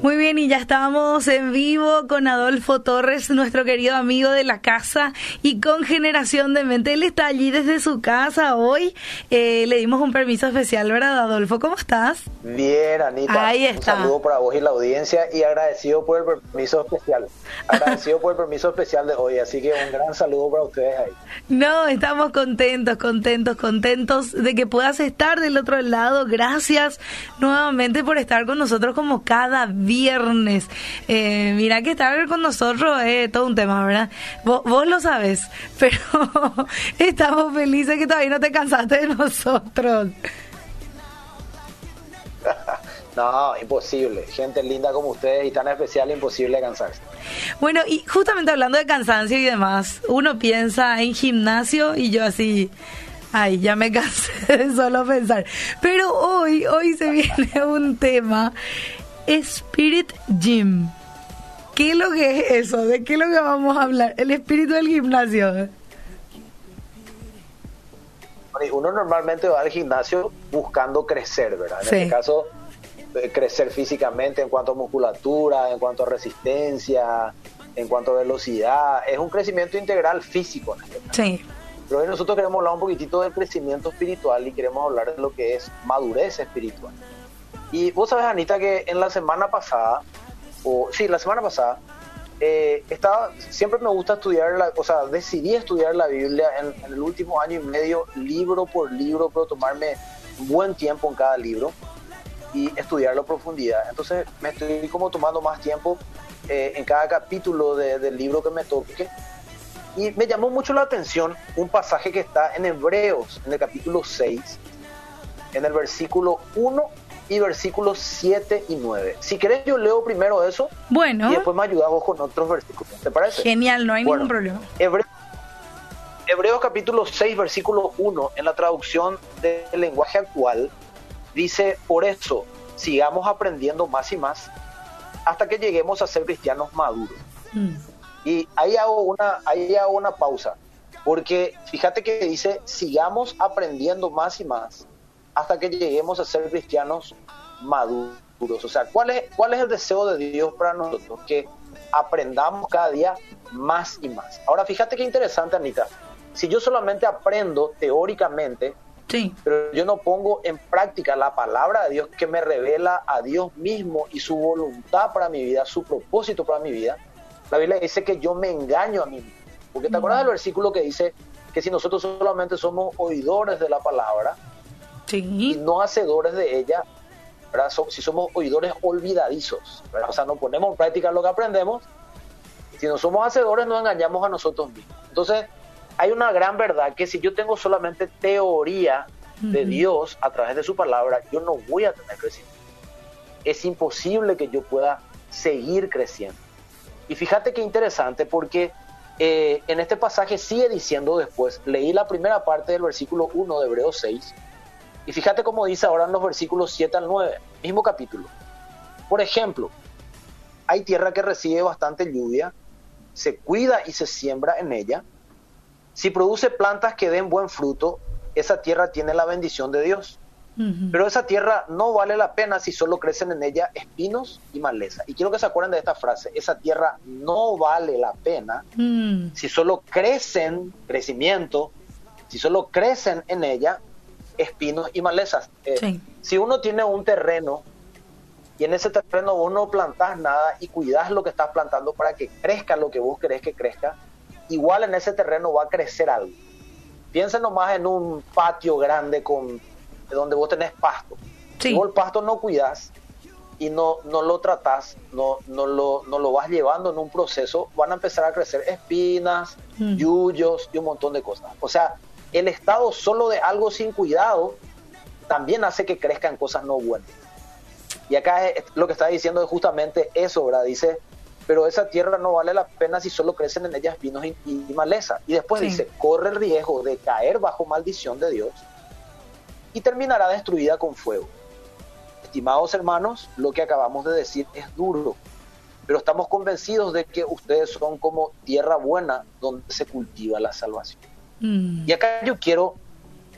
Muy bien, y ya estamos en vivo con Adolfo Torres, nuestro querido amigo de la casa, y con Generación de Mente. Él está allí desde su casa hoy. Eh, le dimos un permiso especial, ¿verdad, Adolfo? ¿Cómo estás? Bien, Anita. Ahí está. Un saludo para vos y la audiencia y agradecido por el permiso especial. Agradecido por el permiso especial de hoy, así que un gran saludo para ustedes ahí. No, estamos contentos, contentos, contentos de que puedas estar del otro lado. Gracias nuevamente por estar con nosotros como cada viernes. Eh, mira que estar con nosotros es todo un tema, ¿verdad? Vos, vos lo sabes, pero estamos felices que todavía no te cansaste de nosotros. No, imposible. Gente linda como ustedes y tan especial, imposible cansarse. Bueno, y justamente hablando de cansancio y demás, uno piensa en gimnasio y yo así, ay, ya me cansé de solo pensar. Pero hoy, hoy se viene un tema, Spirit Gym. ¿Qué es lo que es eso? ¿De qué es lo que vamos a hablar? El espíritu del gimnasio. Uno normalmente va al gimnasio buscando crecer, ¿verdad? En Sí. este caso, eh, crecer físicamente en cuanto a musculatura, en cuanto a resistencia, en cuanto a velocidad. Es un crecimiento integral físico. en este caso. Sí. Pero hoy nosotros queremos hablar un poquitito del crecimiento espiritual y queremos hablar de lo que es madurez espiritual. Y vos sabes, Anita, que en la semana pasada, o sí, la semana pasada, eh, estaba, siempre me gusta estudiar, la, o sea, decidí estudiar la Biblia en, en el último año y medio, libro por libro, pero tomarme buen tiempo en cada libro y estudiarlo a profundidad. Entonces me estoy como tomando más tiempo eh, en cada capítulo de- del libro que me toque. Y me llamó mucho la atención un pasaje que está en Hebreos, en el capítulo 6, en el versículo 1 y versículos 7 y 9. Si querés yo leo primero eso Bueno, y después me ayudas vos con otros versículos. ¿Te parece? genial, no hay Bueno, ningún problema. Hebre- Hebreos capítulo 6, versículo 1, en la traducción del lenguaje actual, dice, por eso, sigamos aprendiendo más y más hasta que lleguemos a ser cristianos maduros. Mm. Y ahí hago una, ahí hago una pausa, porque fíjate que dice, sigamos aprendiendo más y más hasta que lleguemos a ser cristianos maduros. O sea, ¿cuál es, cuál es el deseo de Dios para nosotros? Que aprendamos cada día más y más. Ahora, fíjate qué interesante, Anita. Si yo solamente aprendo teóricamente, Sí. pero yo no pongo en práctica la palabra de Dios que me revela a Dios mismo y su voluntad para mi vida, su propósito para mi vida, la Biblia dice que yo me engaño a mí mismo. Porque te acuerdas del versículo que dice que si nosotros solamente somos oidores de la palabra y Sí. no hacedores de ella, si somos oidores olvidadizos, ¿verdad? o sea, no ponemos en práctica lo que aprendemos, si no somos hacedores nos engañamos a nosotros mismos. Entonces, hay una gran verdad que si yo tengo solamente teoría de Ujú. Dios a través de su palabra, yo no voy a tener crecimiento. Es imposible que yo pueda seguir creciendo. Y fíjate qué interesante porque eh, en este pasaje sigue diciendo después, leí la primera parte del versículo 1 de Hebreos 6, y fíjate cómo dice ahora en los versículos 7 al 9, mismo capítulo. Por ejemplo, hay tierra que recibe bastante lluvia, se cuida y se siembra en ella. Si produce plantas que den buen fruto, esa tierra tiene la bendición de Dios. Pero esa tierra no vale la pena si solo crecen en ella espinos y maleza. Y quiero que se acuerden de esta frase, esa tierra no vale la pena Mm. si solo crecen, crecimiento, si solo crecen en ella espinos y malezas. Eh, Sí. Si uno tiene un terreno y en ese terreno vos no plantás nada y cuidás lo que estás plantando para que crezca lo que vos querés que crezca, igual en ese terreno va a crecer algo. Piensa nomás en un patio grande con donde vos tenés pasto. Sí. Si vos el pasto no cuidás y no, no lo tratás, no, no, lo, no lo vas llevando en un proceso, van a empezar a crecer espinas, Mm. yuyos y un montón de cosas. O sea, el estado solo de algo sin cuidado también hace que crezcan cosas no buenas. Y acá es- lo que está diciendo es justamente eso, ¿verdad? Dice, pero esa tierra no vale la pena si solo crecen en ella espinos y, y maleza. Y después Sí. dice, corre el riesgo de caer bajo maldición de Dios y terminará destruida con fuego. Estimados hermanos, lo que acabamos de decir es duro, pero estamos convencidos de que ustedes son como tierra buena donde se cultiva la salvación. Mm. Y acá yo quiero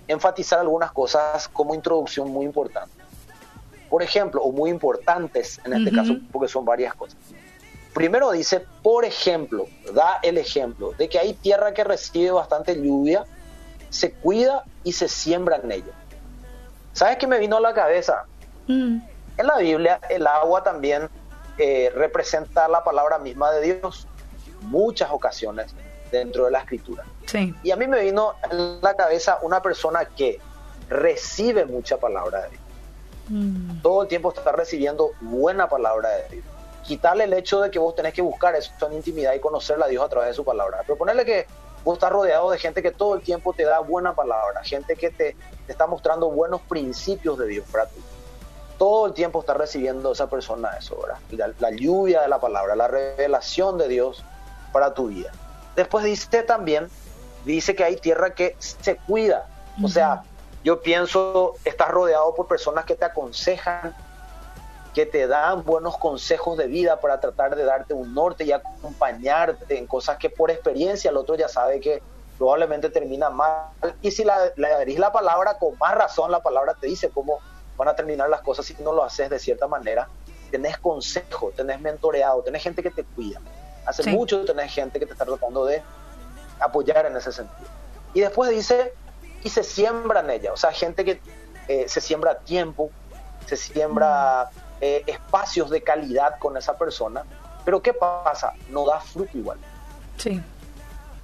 enfatizar algunas cosas como introducción muy importante. por ejemplo, o muy importantes en este caso, porque son varias cosas. Primero dice, por ejemplo, da el ejemplo de que hay tierra que recibe bastante lluvia, se cuida y se siembra en ella. ¿Sabes qué me vino a la cabeza? Mm. En la Biblia el agua también eh, representa la palabra misma de Dios muchas ocasiones dentro de la escritura. Y a mí me vino en la cabeza una persona que recibe mucha palabra de Dios. Mm. Todo el tiempo está recibiendo buena palabra de Dios. Quitarle el hecho de que vos tenés que buscar eso en intimidad y conocerla a Dios a través de su palabra. Pero ponerle que vos estás rodeado de gente que todo el tiempo te da buena palabra, gente que te, está mostrando buenos principios de Dios para ti. Todo el tiempo está recibiendo esa persona eso, ¿verdad? La, la lluvia de la palabra, la revelación de Dios para tu vida. Después dice también, dice que hay tierra que se cuida. O sea, yo pienso, estás rodeado por personas que te aconsejan, que te dan buenos consejos de vida para tratar de darte un norte y acompañarte en cosas que por experiencia el otro ya sabe que probablemente termina mal. Y si la, le la palabra, con más razón la palabra te dice cómo van a terminar las cosas si no lo haces de cierta manera. Tenés consejo, tenés mentoreado, tenés gente que te cuida. Hace mucho tenés gente que te está tratando de apoyar en ese sentido. Y después dice, y se siembra en ella, o sea, gente que eh, se siembra tiempo, se siembra eh, espacios de calidad con esa persona, pero ¿qué pasa? No da fruto igual. Sí.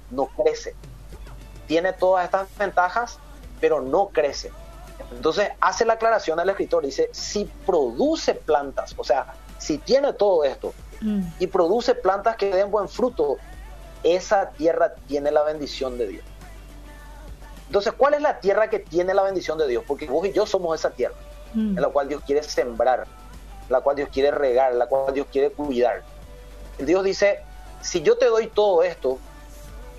No crece. Tiene todas estas ventajas, pero no crece. Entonces hace la aclaración al escritor, dice, si produce plantas, o sea, si tiene todo esto, Mm. y produce plantas que den buen fruto, esa tierra tiene la bendición de Dios. Entonces, ¿cuál es la tierra que tiene la bendición de Dios? Porque vos y yo somos esa tierra, mm. en la cual Dios quiere sembrar, la cual Dios quiere regar, la cual Dios quiere cuidar. Dios dice, si yo te doy todo esto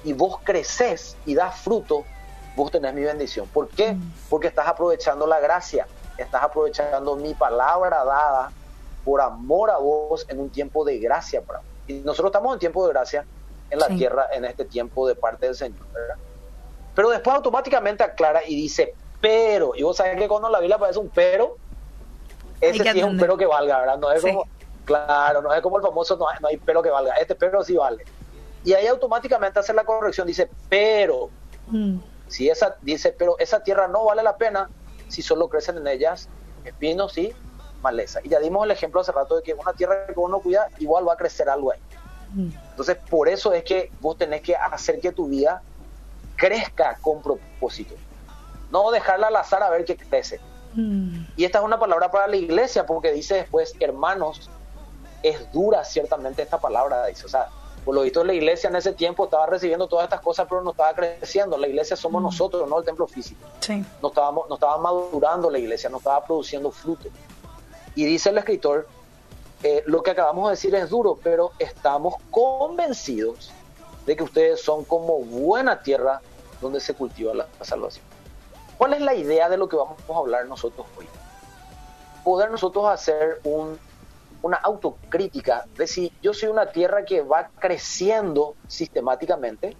y vos creces y das fruto, vos tenés mi bendición. ¿Por qué? Mm. Porque estás aprovechando la gracia, estás aprovechando mi palabra dada por amor a vos en un tiempo de gracia para Y nosotros estamos en tiempo de gracia en la tierra en este tiempo de parte del Señor. Pero después automáticamente aclara y dice, pero, y vos sabés que cuando la Biblia aparece un pero, ese sí es un pero que valga, ¿verdad? No es como, claro, no es como el famoso, no hay, pero que valga, este pero sí vale. Y ahí automáticamente hace la corrección, dice, pero, mm. si esa, dice, pero esa tierra no vale la pena si solo crecen en ellas espinos y maleza. Y ya dimos el ejemplo hace rato de que una tierra que uno cuida, igual va a crecer algo ahí. Mm. Entonces, por eso es que vos tenés que hacer que tu vida crezca con propósito. No dejarla al azar a ver qué crece. Mm. Y esta es una palabra para la iglesia, porque dice después, hermanos, es dura ciertamente esta palabra, dice. O sea, por lo visto la iglesia en ese tiempo estaba recibiendo todas estas cosas, pero no estaba creciendo. La iglesia somos mm. nosotros, no el templo físico. No, estábamos, no estaba madurando la iglesia, no estaba produciendo fruto. Y dice el escritor, eh, lo que acabamos de decir es duro, pero estamos convencidos de que ustedes son como buena tierra donde se cultiva la, salvación. ¿Cuál es la idea de lo que vamos a hablar nosotros hoy? Poder nosotros hacer un, una autocrítica de si yo soy una tierra que va creciendo sistemáticamente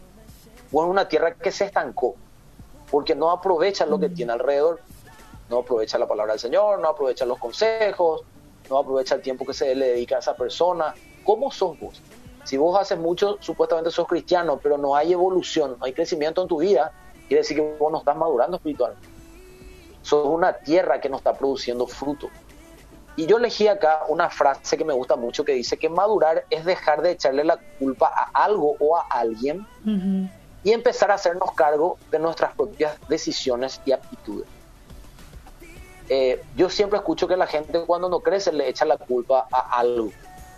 o es una tierra que se estancó porque no aprovecha lo que mm. tiene alrededor no aprovecha la palabra del Señor, no aprovecha los consejos, no aprovecha el tiempo que se le dedica a esa persona. ¿Cómo sos vos? Si vos haces mucho, supuestamente sos cristiano, pero no hay evolución, no hay crecimiento en tu vida, quiere decir que vos no estás madurando espiritualmente. Sos una tierra que no está produciendo fruto. Y yo elegí acá una frase que me gusta mucho que dice que madurar es dejar de echarle la culpa a algo o a alguien y empezar a hacernos cargo de nuestras propias decisiones y actitudes. Eh, yo siempre escucho que la gente cuando no crece le echa la culpa a algo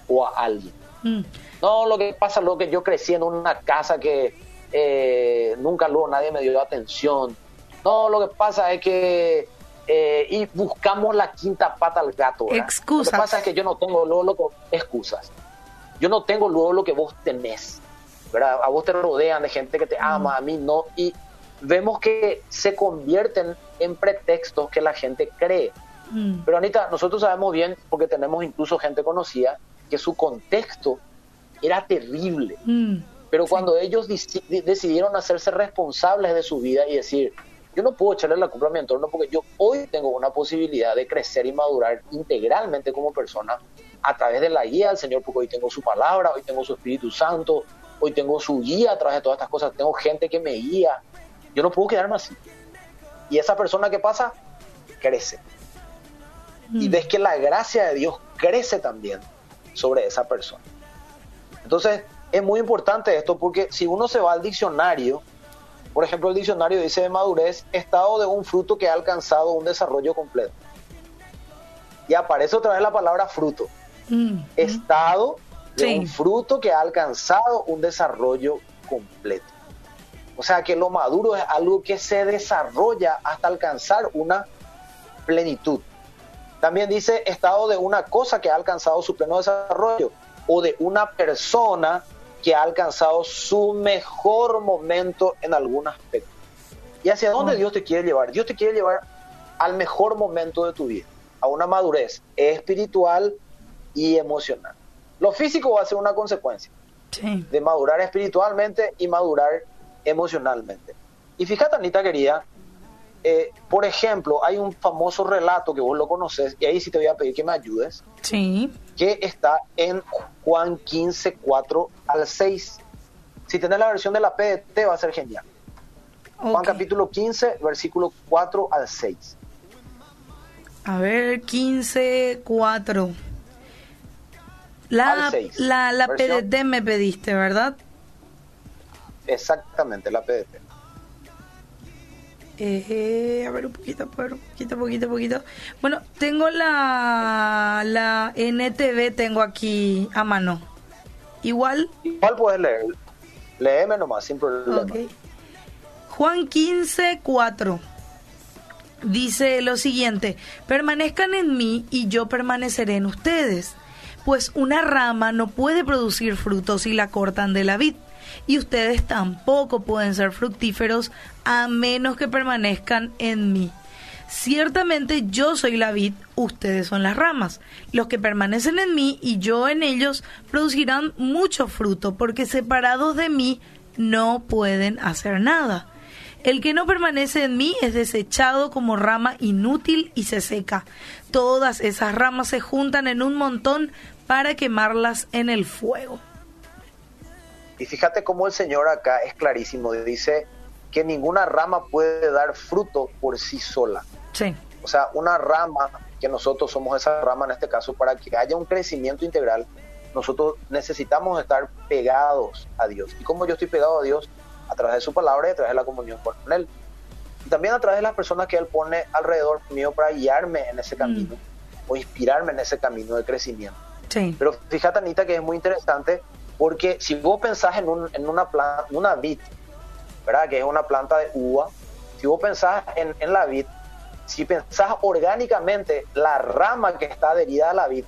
o a alguien. Mm. No, lo que pasa es lo que yo crecí en una casa que eh, nunca luego nadie me dio atención. No, lo que pasa es que eh, y buscamos la quinta pata al gato. Excusas. Lo que pasa es que yo no tengo luego lo que excusas. Yo no tengo luego lo que vos tenés. ¿verdad? A vos te rodean de gente que te ama, mm. a mí no. Y vemos que se convierten en pretextos que la gente cree. Mm. Pero Anita, nosotros sabemos bien, porque tenemos incluso gente conocida, que su contexto era terrible. Mm. Pero cuando ellos decidieron hacerse responsables de su vida y decir, yo no puedo echarle la culpa a mi entorno porque yo hoy tengo una posibilidad de crecer y madurar integralmente como persona a través de la guía del Señor, porque hoy tengo su palabra, hoy tengo su Espíritu Santo, hoy tengo su guía a través de todas estas cosas, tengo gente que me guía. Yo no puedo quedarme así. Y esa persona que pasa, crece. Y mm. ves que la gracia de Dios crece también sobre esa persona. Entonces, es muy importante esto porque si uno se va al diccionario, por ejemplo, el diccionario dice de madurez, estado de un fruto que ha alcanzado un desarrollo completo. Y aparece otra vez la palabra fruto. Mm. Estado de un fruto que ha alcanzado un desarrollo completo. O sea que lo maduro es algo que se desarrolla hasta alcanzar una plenitud. También dice estado de una cosa que ha alcanzado su pleno desarrollo o de una persona que ha alcanzado su mejor momento en algún aspecto. ¿Y hacia dónde Dios te quiere llevar? Dios te quiere llevar al mejor momento de tu vida, a una madurez espiritual y emocional. Lo físico va a ser una consecuencia de madurar espiritualmente y madurar emocionalmente. Y fíjate, Anita querida, eh, por ejemplo, hay un famoso relato que vos lo conoces, y ahí sí te voy a pedir que me ayudes. Sí. Que está en Juan 15, 4 al 6. Si tenés la versión de la PDT va a ser genial. Juan capítulo 15, versículo 4 al 6. A ver, 15, 4. La, la, la PDT me pediste, ¿verdad? Exactamente, la PDT. Eh, a ver, un poquito, un poquito, poquito, poquito. Bueno, tengo la, la NTV, tengo aquí a mano. Igual. ¿Cuál puedes leer? Léeme nomás, sin problema. Juan 15, 4. Dice lo siguiente, permanezcan en mí y yo permaneceré en ustedes, pues una rama no puede producir frutos si la cortan de la vid y ustedes tampoco pueden ser fructíferos a menos que permanezcan en mí. Ciertamente yo soy la vid, ustedes son las ramas. Los que permanecen en mí y yo en ellos producirán mucho fruto, porque separados de mí no pueden hacer nada. El que no permanece en mí es desechado como rama inútil y se seca. Todas esas ramas se juntan en un montón para quemarlas en el fuego. Y fíjate cómo el Señor acá es clarísimo, dice que ninguna rama puede dar fruto por sí sola. Sí. O sea, una rama, que nosotros somos esa rama en este caso, para que haya un crecimiento integral, nosotros necesitamos estar pegados a Dios. Y como yo estoy pegado a Dios, a través de su palabra y a través de la comunión con Él. Y también a través de las personas que Él pone alrededor mío para guiarme en ese camino mm. o inspirarme en ese camino de crecimiento. Sí. Pero fíjate, Anita, que es muy interesante porque si vos pensás en, un, en una, planta, una vid, ¿verdad? que es una planta de uva, si vos pensás en, en la vid, si pensás orgánicamente, la rama que está adherida a la vid,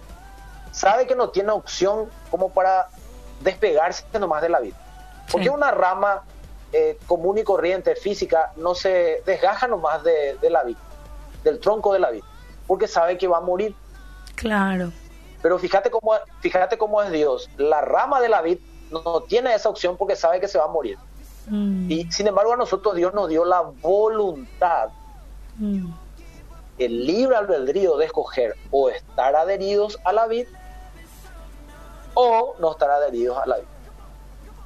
sabe que no tiene opción como para despegarse nomás de la vid. Porque una rama eh, común y corriente física no se desgaja nomás de, de la vid, del tronco de la vid, porque sabe que va a morir. Claro. Pero fíjate cómo, fíjate cómo es Dios. La rama de la vid no tiene esa opción porque sabe que se va a morir. Mm. Y sin embargo a nosotros Dios nos dio la voluntad, mm. el libre albedrío de escoger o estar adheridos a la vid o no estar adheridos a la vid.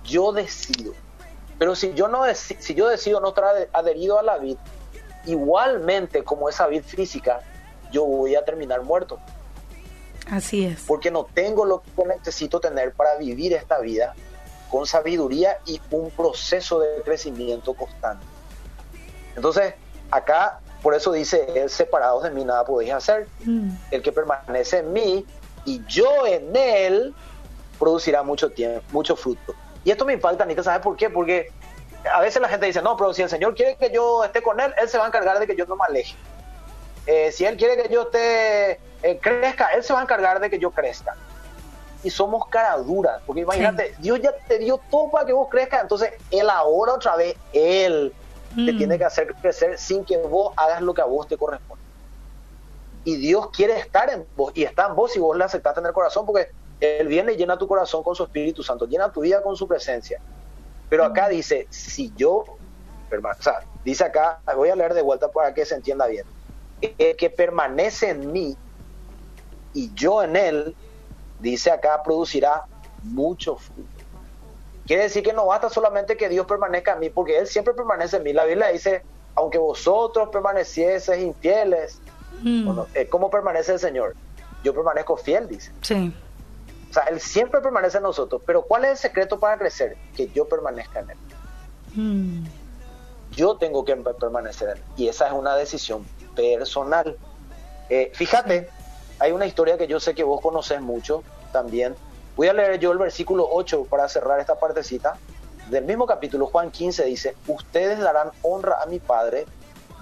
Yo decido. Pero si yo, no si yo decido no estar adherido a la vid, igualmente como esa vid física, yo voy a terminar muerto. Así es. Porque no tengo lo que necesito tener para vivir esta vida con sabiduría y un proceso de crecimiento constante. Entonces, acá, por eso dice, separados de mí nada podéis hacer. Mm. El que permanece en mí y yo en él producirá mucho tiempo, mucho fruto. Y esto me impacta, Anita, ¿sabes por qué? Porque a veces la gente dice, no, pero si el Señor quiere que yo esté con él, él se va a encargar de que yo no me aleje. Eh, si él quiere que yo esté eh, crezca, Él se va a encargar de que yo crezca. Y somos cara duras, porque imagínate, Dios ya te dio todo para que vos crezcas, entonces Él ahora otra vez, Él te mm. tiene que hacer crecer sin que vos hagas lo que a vos te corresponde. Y Dios quiere estar en vos, y está en vos si vos le aceptaste en el corazón, porque Él viene y llena tu corazón con su Espíritu Santo, llena tu vida con su presencia. Pero acá mm. dice, si yo, o sea, Dice acá, voy a leer de vuelta para que se entienda bien. El que permanece en mí y yo en él, dice acá, producirá mucho fruto. Quiere decir que no basta solamente que Dios permanezca en mí, porque Él siempre permanece en mí. La Biblia dice, aunque vosotros permanecieseis infieles, mm. ¿cómo permanece el Señor? Yo permanezco fiel, dice. Sí. O sea, Él siempre permanece en nosotros. Pero ¿cuál es el secreto para crecer? Que yo permanezca en Él. Mm. Yo tengo que permanecer en Él. Y esa es una decisión personal. Eh, fíjate, hay una historia que yo sé que vos conoces mucho también. Voy a leer yo el versículo 8 para cerrar esta partecita. Del mismo capítulo, Juan 15 dice, ustedes darán honra a mi Padre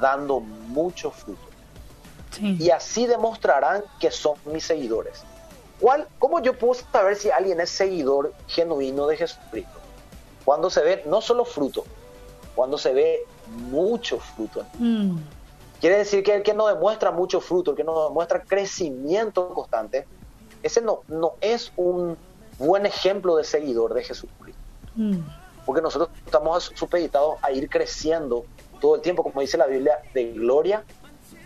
dando mucho fruto. Y así demostrarán que son mis seguidores. ¿Cuál, ¿Cómo yo puedo saber si alguien es seguidor genuino de Jesucristo? Cuando se ve no solo fruto, cuando se ve mucho fruto. Mm. Quiere decir que el que no demuestra mucho fruto, el que no demuestra crecimiento constante, ese no, no es un buen ejemplo de seguidor de Jesucristo. Mm. Porque nosotros estamos supeditados a ir creciendo todo el tiempo, como dice la Biblia, de gloria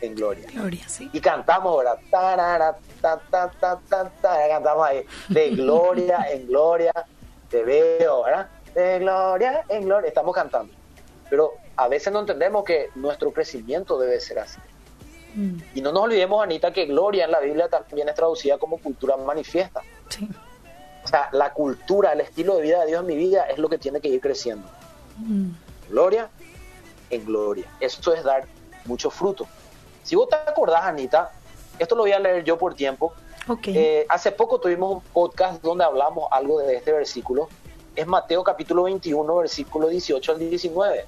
en gloria. Gloria, sí. Y cantamos, ¿verdad? ta, ta, ta, ta, cantamos ahí, de gloria en gloria, te veo, ¿verdad? De gloria en gloria, estamos cantando. Pero a veces no entendemos que nuestro crecimiento debe ser así. Mm. Y no nos olvidemos, Anita, que gloria en la Biblia también es traducida como cultura manifiesta. Sí. O sea, la cultura, el estilo de vida de Dios en mi vida es lo que tiene que ir creciendo. Mm. Gloria en gloria. Eso es dar mucho fruto. Si vos te acordás, Anita, esto lo voy a leer yo por tiempo. Eh, hace poco tuvimos un podcast donde hablamos algo de este versículo. Es Mateo capítulo 21, versículo 18 al 19.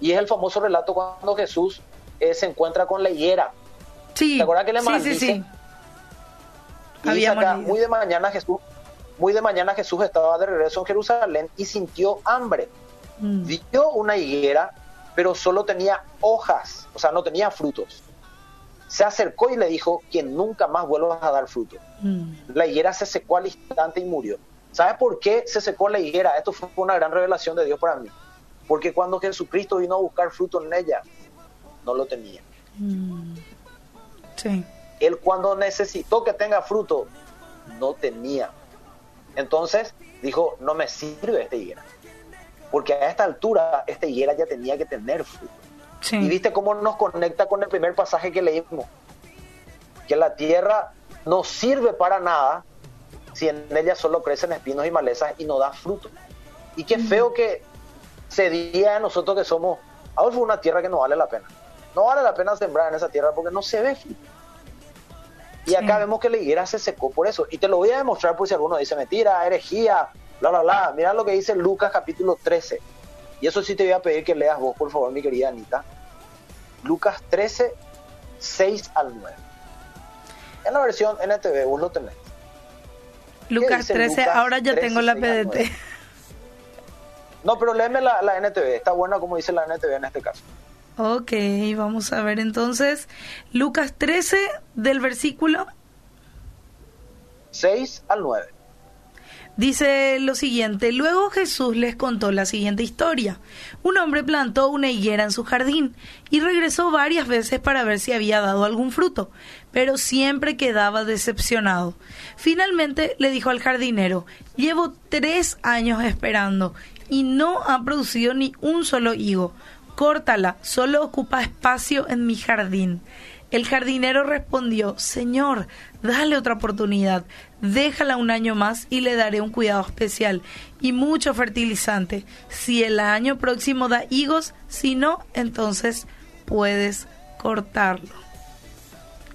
Y es el famoso relato cuando Jesús eh, se encuentra con la higuera. Sí. ¿Te acuerdas que le maldice? Sí, sí, sí. Y acá, muy de mañana Jesús, muy de mañana Jesús estaba de regreso en Jerusalén y sintió hambre. Mm. Vio una higuera, pero solo tenía hojas, o sea, no tenía frutos. Se acercó y le dijo que nunca más vuelvas a dar fruto. Mm. La higuera se secó al instante y murió. ¿Sabes por qué se secó la higuera? Esto fue una gran revelación de Dios para mí. Porque cuando Jesucristo vino a buscar fruto en ella, no lo tenía. Mm. Sí. Él cuando necesitó que tenga fruto, no tenía. Entonces dijo, no me sirve esta higuera. Porque a esta altura, esta higuera ya tenía que tener fruto. Y viste cómo nos conecta con el primer pasaje que leímos. Que la tierra no sirve para nada si en ella solo crecen espinos y malezas y no da fruto. Y qué mm. feo que se diga a nosotros que somos, ahora fue una tierra que no vale la pena. No vale la pena sembrar en esa tierra porque no se ve. Y acá vemos que la higuera se secó por eso. Y te lo voy a demostrar por si alguno dice mentira, herejía, bla, bla, bla. Mira lo que dice Lucas capítulo 13. Y eso sí te voy a pedir que leas vos, por favor, mi querida Anita. Lucas 13, 6 al 9. En la versión NTV, vos lo tenés. Lucas 13, ahora ya tengo la PDT. No, pero léeme la, la NTV. Está buena como dice la NTV en este caso. Ok, vamos a ver entonces. Lucas 13 del versículo 6 al 9. Dice lo siguiente, luego Jesús les contó la siguiente historia. Un hombre plantó una higuera en su jardín y regresó varias veces para ver si había dado algún fruto, pero siempre quedaba decepcionado. Finalmente le dijo al jardinero, llevo tres años esperando y no ha producido ni un solo higo. Córtala, solo ocupa espacio en mi jardín. El jardinero respondió, Señor, dale otra oportunidad, déjala un año más y le daré un cuidado especial y mucho fertilizante. Si el año próximo da higos, si no, entonces puedes cortarlo.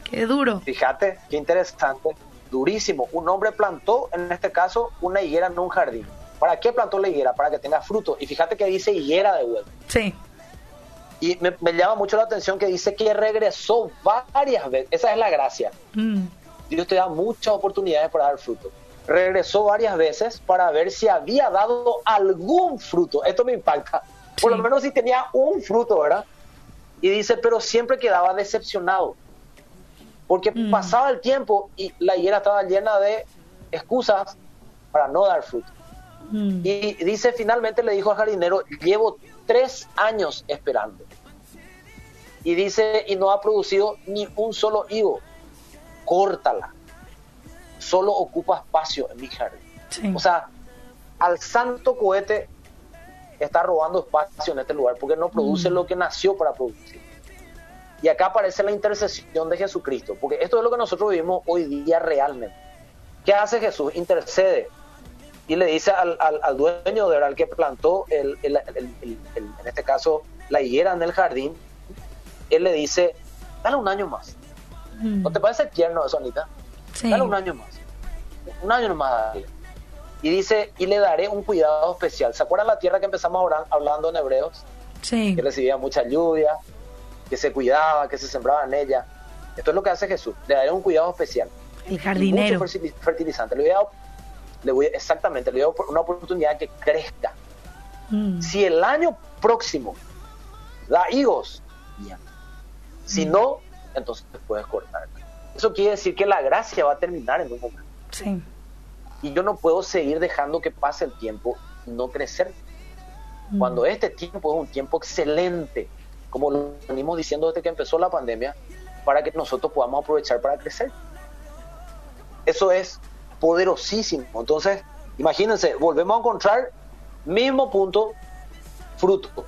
Qué duro. Fíjate, qué interesante, durísimo. Un hombre plantó, en este caso, una higuera en un jardín. ¿Para qué plantó la higuera? Para que tenga fruto. Y fíjate que dice higuera de vuelta. Sí. Y me, llama mucho la atención que dice que regresó varias veces. Esa es la gracia. Mm. Dios te da muchas oportunidades para dar fruto. Regresó varias veces para ver si había dado algún fruto. Esto me impacta. Por lo menos si tenía un fruto, ¿verdad? Y dice, pero siempre quedaba decepcionado. Porque mm. pasaba el tiempo y la higuera estaba llena de excusas para no dar fruto. Mm. Y dice, finalmente le dijo al jardinero, llevo tres años esperando. Y dice, y no ha producido ni un solo higo. Córtala. Solo ocupa espacio en mi jardín. O sea, al santo cohete está robando espacio en este lugar porque no produce mm. lo que nació para producir. Y acá aparece la intercesión de Jesucristo, porque esto es lo que nosotros vivimos hoy día realmente. ¿Qué hace Jesús? Intercede y le dice al, al, dueño de al que plantó, el, en este caso, la higuera en el jardín, él le dice, dale un año más. Mm. ¿No te parece tierno eso, Anita? Dale un año más. Un año más. Y dice, y le daré un cuidado especial. ¿Se acuerdan la tierra que empezamos hablando en Hebreos? Sí. Que recibía mucha lluvia, que se cuidaba, que se sembraba en ella. Esto es lo que hace Jesús. Le daré un cuidado especial. El jardinero. Mucho fertilizante. Le voy a le voy, exactamente, le doy una oportunidad que crezca. Mm. Si el año próximo da higos, bien. Si mm. no, entonces puedes cortar. Eso quiere decir que la gracia va a terminar en un momento. Sí. Y yo no puedo seguir dejando que pase el tiempo y no crecer. Mm. Cuando este tiempo es un tiempo excelente, como lo venimos diciendo desde que empezó la pandemia, para que nosotros podamos aprovechar para crecer. Eso es poderosísimo. Entonces, imagínense, volvemos a encontrar mismo punto, fruto.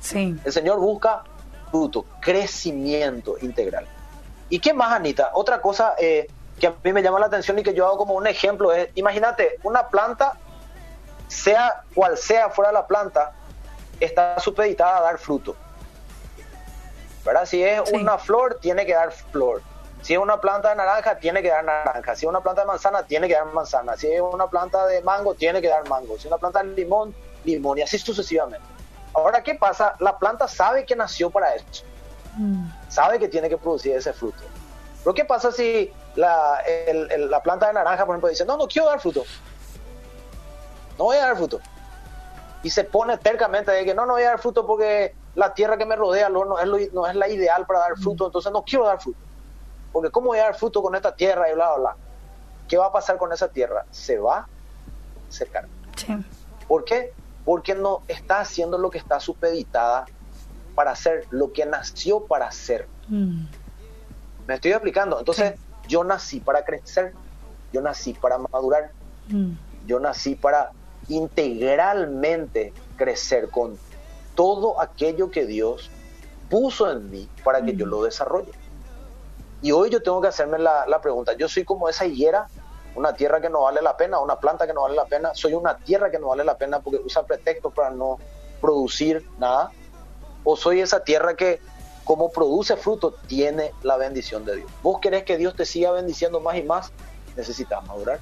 Sí. El Señor busca fruto, crecimiento integral. ¿Y qué más, Anita? Otra cosa eh, que a mí me llama la atención y que yo hago como un ejemplo es, imagínate, una planta, sea cual sea fuera la planta, está supeditada a dar fruto. ¿Verdad? Si es una flor, tiene que dar flor. Si es una planta de naranja, tiene que dar naranja. Si es una planta de manzana, tiene que dar manzana. Si es una planta de mango, tiene que dar mango. Si es una planta de limón, limón y así sucesivamente. Ahora, ¿qué pasa? La planta sabe que nació para eso. Mm. Sabe que tiene que producir ese fruto. Pero ¿qué pasa si la, la planta de naranja, por ejemplo, dice, no, no quiero dar fruto? No voy a dar fruto. Y se pone tercamente de que no, no voy a dar fruto porque la tierra que me rodea no es, no es la ideal para dar fruto, entonces no quiero dar fruto porque ¿cómo voy a dar fruto con esta tierra y bla, bla, bla? ¿Qué va a pasar con esa tierra? Se va a secar. Sí. ¿Por qué? Porque no está haciendo lo que está supeditada para hacer, lo que nació para hacer. Mm. Me estoy explicando. Entonces, yo nací para crecer, yo nací para madurar, mm. yo nací para integralmente crecer con todo aquello que Dios puso en mí para que yo mm. lo desarrolle. Y hoy yo tengo que hacerme la, pregunta, yo soy como esa higuera, una tierra que no vale la pena, una planta que no vale la pena, soy una tierra que no vale la pena porque usa pretextos para no producir nada, o soy esa tierra que como produce fruto tiene la bendición de Dios. Vos querés que Dios te siga bendiciendo más y más, necesitas madurar.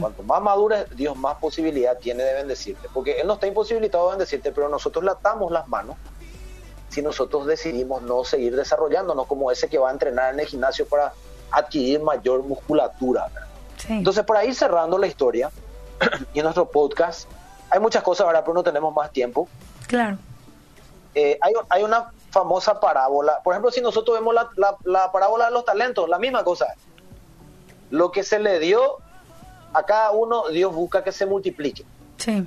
Cuanto más madures, Dios más posibilidad tiene de bendecirte, porque Él no está imposibilitado de bendecirte, pero nosotros le atamos las manos si nosotros decidimos no seguir desarrollándonos como ese que va a entrenar en el gimnasio para adquirir mayor musculatura. Entonces, por ahí cerrando la historia y en nuestro podcast, hay muchas cosas, ahora pero no tenemos más tiempo. Claro. Eh, hay, hay, una famosa parábola. Por ejemplo, si nosotros vemos la, la, parábola de los talentos, la misma cosa. Lo que se le dio a cada uno, Dios busca que se multiplique. Sí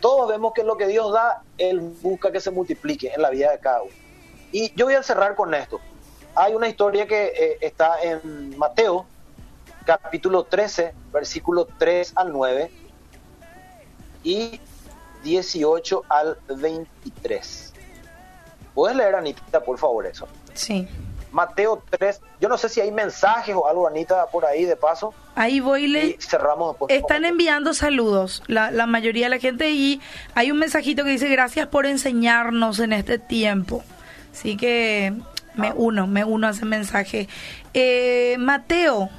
todos vemos que lo que Dios da, Él busca que se multiplique en la vida de cada uno. Y yo voy a cerrar con esto. Hay una historia que eh, está en Mateo, capítulo 13, versículo 3 al 9 y 18 al 23. ¿Puedes leer, Anita, por favor, eso? Sí. Mateo 3. Yo no sé si hay mensajes o algo, Anita, por ahí de paso. Ahí voy le... Y cerramos después. Están enviando saludos, la, la mayoría de la gente, y hay un mensajito que dice gracias por enseñarnos en este tiempo. Así que me ah. uno, me uno a ese mensaje. Eh, Mateo.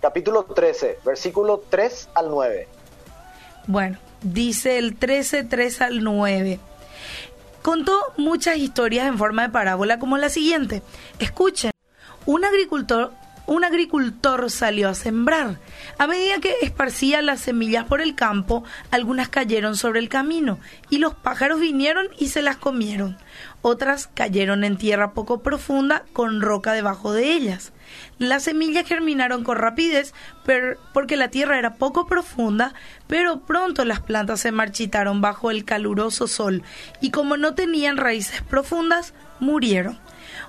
Capítulo 13, versículo 3 al 9. Bueno, dice el 13, 3 al 9. Contó muchas historias en forma de parábola como la siguiente. Escuchen, un agricultor un agricultor salió a sembrar. A medida que esparcía las semillas por el campo, algunas cayeron sobre el camino y los pájaros vinieron y se las comieron. Otras cayeron en tierra poco profunda con roca debajo de ellas. Las semillas germinaron con rapidez porque la tierra era poco profunda, pero pronto las plantas se marchitaron bajo el caluroso sol y como no tenían raíces profundas, murieron.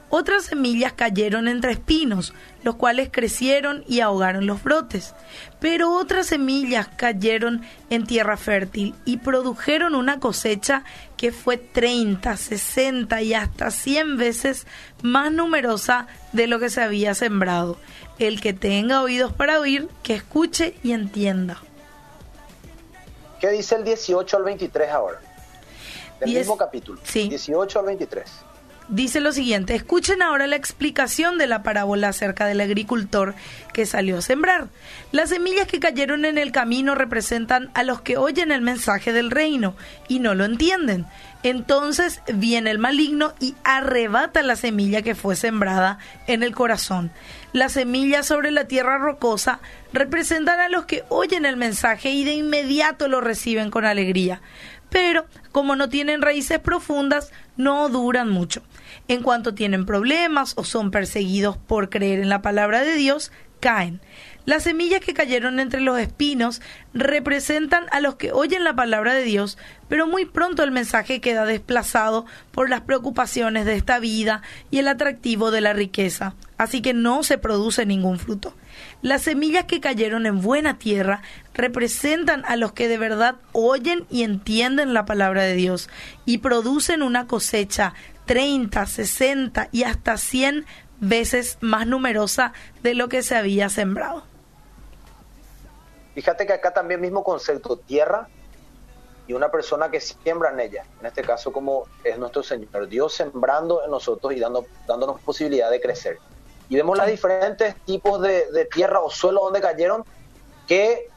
Otras semillas cayeron entre espinos, los cuales crecieron y ahogaron los brotes. Pero otras semillas cayeron en tierra fértil y produjeron una cosecha que fue 30, 60 y hasta 100 veces más numerosa de lo que se había sembrado. El que tenga oídos para oír, que escuche y entienda. ¿Qué dice el 18 al 23 ahora? Del mismo capítulo. Sí. 18 al 23 dice lo siguiente, escuchen ahora la explicación de la parábola acerca del agricultor que salió a sembrar. Las semillas que cayeron en el camino representan a los que oyen el mensaje del reino y no lo entienden. Entonces viene el maligno y arrebata la semilla que fue sembrada en el corazón. Las semillas sobre la tierra rocosa representan a los que oyen el mensaje y de inmediato lo reciben con alegría pero como no tienen raíces profundas, no duran mucho. En cuanto tienen problemas o son perseguidos por creer en la palabra de Dios, caen. Las semillas que cayeron entre los espinos representan a los que oyen la palabra de Dios, pero muy pronto el mensaje queda desplazado por las preocupaciones de esta vida y el atractivo de la riqueza, así que no se produce ningún fruto. Las semillas que cayeron en buena tierra representan a los que de verdad oyen y entienden la palabra de Dios y producen una cosecha 30, 60 y hasta 100 veces más numerosa de lo que se había sembrado. Fíjate que acá también mismo concepto, tierra y una persona que siembra en ella, en este caso como es nuestro Señor, Dios sembrando en nosotros y dando, dándonos posibilidad de crecer. Y vemos los diferentes tipos de, tierra o suelo donde cayeron que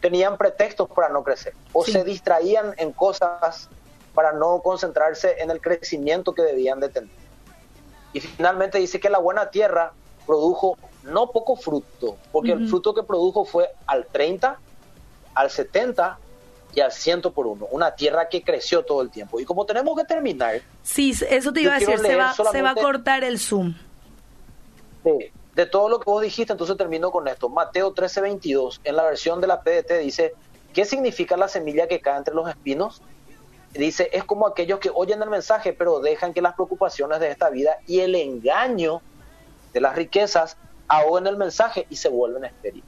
tenían pretextos para no crecer o se distraían en cosas para no concentrarse en el crecimiento que debían de tener. Y finalmente dice que la buena tierra produjo no poco fruto, porque el fruto que produjo fue al 30, al 70 y al 100 por uno. Una tierra que creció todo el tiempo. Y como tenemos que terminar... Sí, eso te iba a decir, se va, se va a cortar el Zoom de, todo lo que vos dijiste, entonces termino con esto. Mateo 13:22, en la versión de la PDT dice, ¿qué significa la semilla que cae entre los espinos? Dice, es como aquellos que oyen el mensaje, pero dejan que las preocupaciones de esta vida y el engaño de las riquezas ahoguen el mensaje y se vuelven estériles.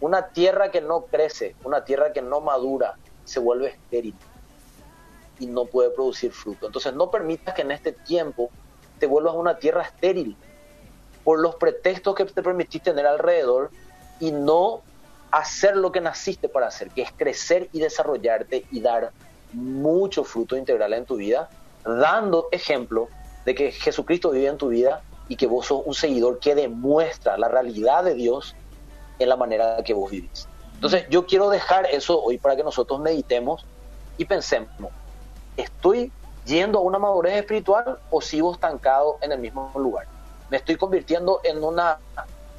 Una tierra que no crece, una tierra que no madura, se vuelve estéril y no puede producir fruto. Entonces no permitas que en este tiempo te vuelvas una tierra estéril, por los pretextos que te permitiste tener alrededor y no hacer lo que naciste para hacer, que es crecer y desarrollarte y dar mucho fruto integral en tu vida, dando ejemplo de que Jesucristo vive en tu vida y que vos sos un seguidor que demuestra la realidad de Dios en la manera que vos vivís. Entonces yo quiero dejar eso hoy para que nosotros meditemos y pensemos, ¿estoy yendo a una madurez espiritual o sigo estancado en el mismo lugar? Me estoy convirtiendo en una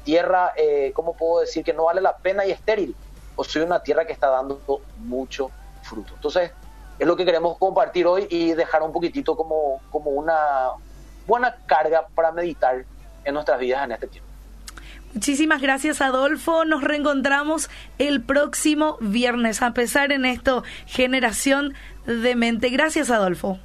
tierra, eh, ¿cómo puedo decir? Que no vale la pena y estéril, o soy una tierra que está dando mucho fruto. Entonces, es lo que queremos compartir hoy y dejar un poquitito como, como una buena carga para meditar en nuestras vidas en este tiempo. Muchísimas gracias Adolfo, nos reencontramos el próximo viernes, a pesar en esto, generación de mente. Gracias Adolfo.